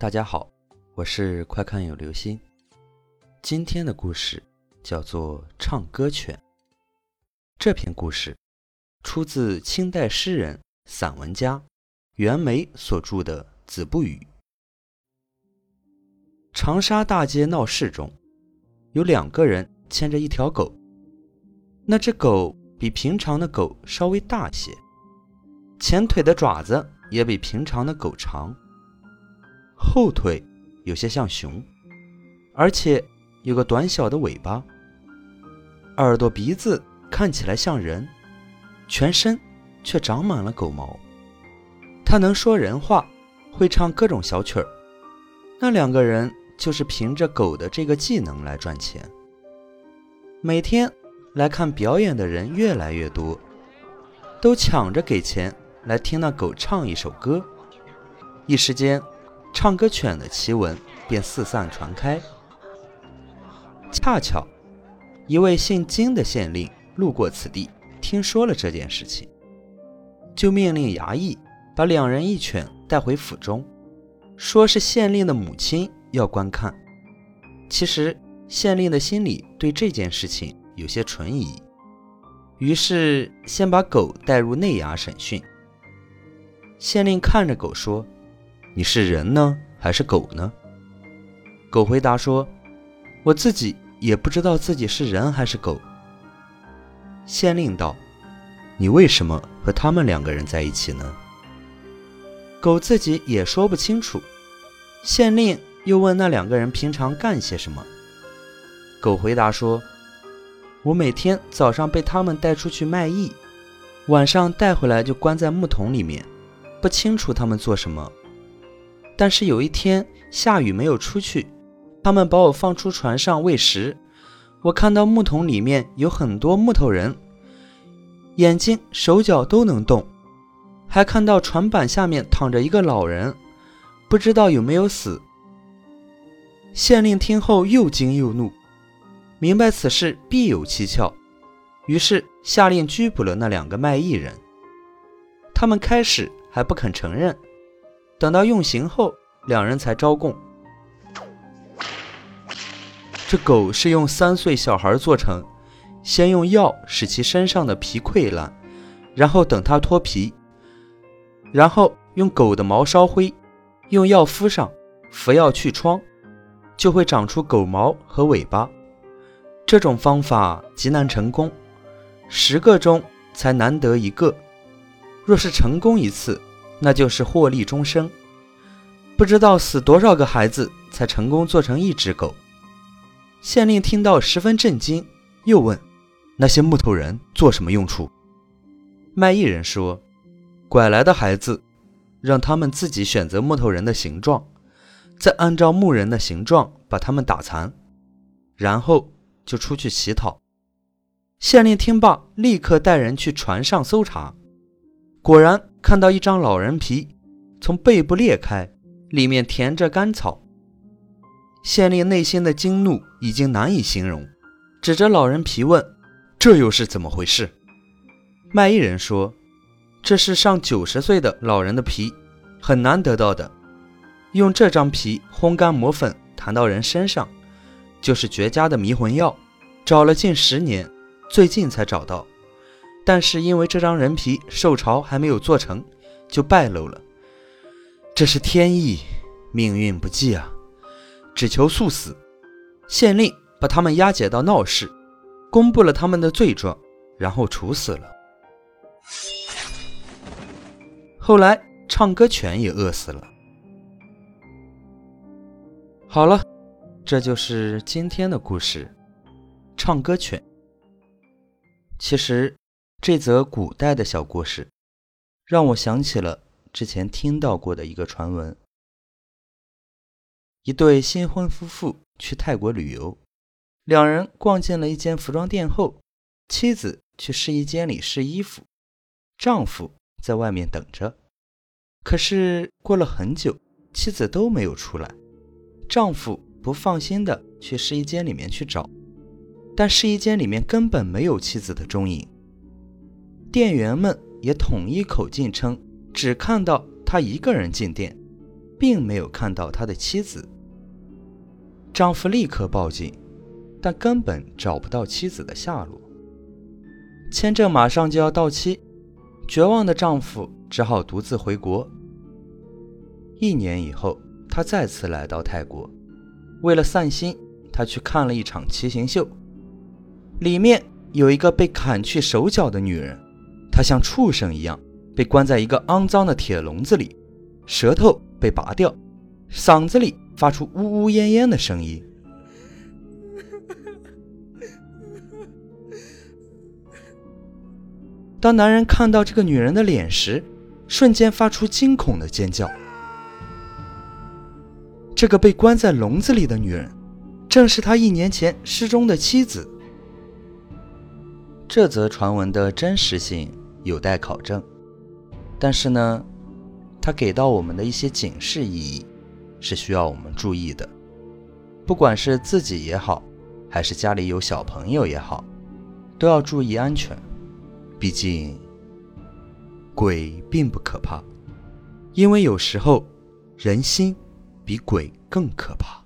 大家好，我是快看有流星。今天的故事叫做《唱歌犬》。这篇故事出自清代诗人、散文家袁枚所著的《子不语》。长沙大街闹市中，有两个人牵着一条狗。那只狗比平常的狗稍微大些，前腿的爪子也比平常的狗长。后腿有些像熊，而且有个短小的尾巴。耳朵、鼻子看起来像人，全身却长满了狗毛。它能说人话，会唱各种小曲儿。那两个人就是凭着狗的这个技能来赚钱。每天来看表演的人越来越多，都抢着给钱来听那狗唱一首歌。一时间。唱歌犬的奇闻便四散传开。恰巧，一位姓金的县令路过此地，听说了这件事情，就命令衙役把两人一犬带回府中，说是县令的母亲要观看。其实，县令的心里对这件事情有些存疑，于是先把狗带入内衙审讯。县令看着狗说。你是人呢，还是狗呢？狗回答说：“我自己也不知道自己是人还是狗。”县令道：“你为什么和他们两个人在一起呢？”狗自己也说不清楚。县令又问那两个人平常干些什么。狗回答说：“我每天早上被他们带出去卖艺，晚上带回来就关在木桶里面，不清楚他们做什么。”但是有一天下雨没有出去，他们把我放出船上喂食。我看到木桶里面有很多木头人，眼睛手脚都能动，还看到船板下面躺着一个老人，不知道有没有死。县令听后又惊又怒，明白此事必有蹊跷，于是下令拘捕了那两个卖艺人。他们开始还不肯承认。等到用刑后，两人才招供。这狗是用三岁小孩做成，先用药使其身上的皮溃烂，然后等它脱皮，然后用狗的毛烧灰，用药敷上，服药去疮，就会长出狗毛和尾巴。这种方法极难成功，十个中才难得一个。若是成功一次，那就是获利终生，不知道死多少个孩子才成功做成一只狗。县令听到十分震惊，又问：“那些木头人做什么用处？”卖艺人说：“拐来的孩子，让他们自己选择木头人的形状，再按照木人的形状把他们打残，然后就出去乞讨。”县令听罢，立刻带人去船上搜查，果然。看到一张老人皮从背部裂开，里面填着干草。县令内心的惊怒已经难以形容，指着老人皮问：“这又是怎么回事？”卖艺人说：“这是上九十岁的老人的皮，很难得到的。用这张皮烘干磨粉，弹到人身上，就是绝佳的迷魂药。找了近十年，最近才找到。”但是因为这张人皮受潮还没有做成，就败露了。这是天意，命运不济啊！只求速死。县令把他们押解到闹市，公布了他们的罪状，然后处死了。后来唱歌犬也饿死了。好了，这就是今天的故事。唱歌犬，其实。这则古代的小故事，让我想起了之前听到过的一个传闻：一对新婚夫妇去泰国旅游，两人逛进了一间服装店后，妻子去试衣间里试衣服，丈夫在外面等着。可是过了很久，妻子都没有出来，丈夫不放心的去试衣间里面去找，但试衣间里面根本没有妻子的踪影。店员们也统一口径称，只看到他一个人进店，并没有看到他的妻子。丈夫立刻报警，但根本找不到妻子的下落。签证马上就要到期，绝望的丈夫只好独自回国。一年以后，他再次来到泰国，为了散心，他去看了一场骑行秀。里面有一个被砍去手脚的女人，他像畜生一样被关在一个肮脏的铁笼子里，舌头被拔掉，嗓子里发出呜呜咽咽的声音。当男人看到这个女人的脸时，瞬间发出惊恐的尖叫。这个被关在笼子里的女人，正是他一年前失踪的妻子。这则传闻的真实性有待考证，但是呢，它给到我们的一些警示意义是需要我们注意的。不管是自己也好，还是家里有小朋友也好，都要注意安全。毕竟，鬼并不可怕，因为有时候人心比鬼更可怕。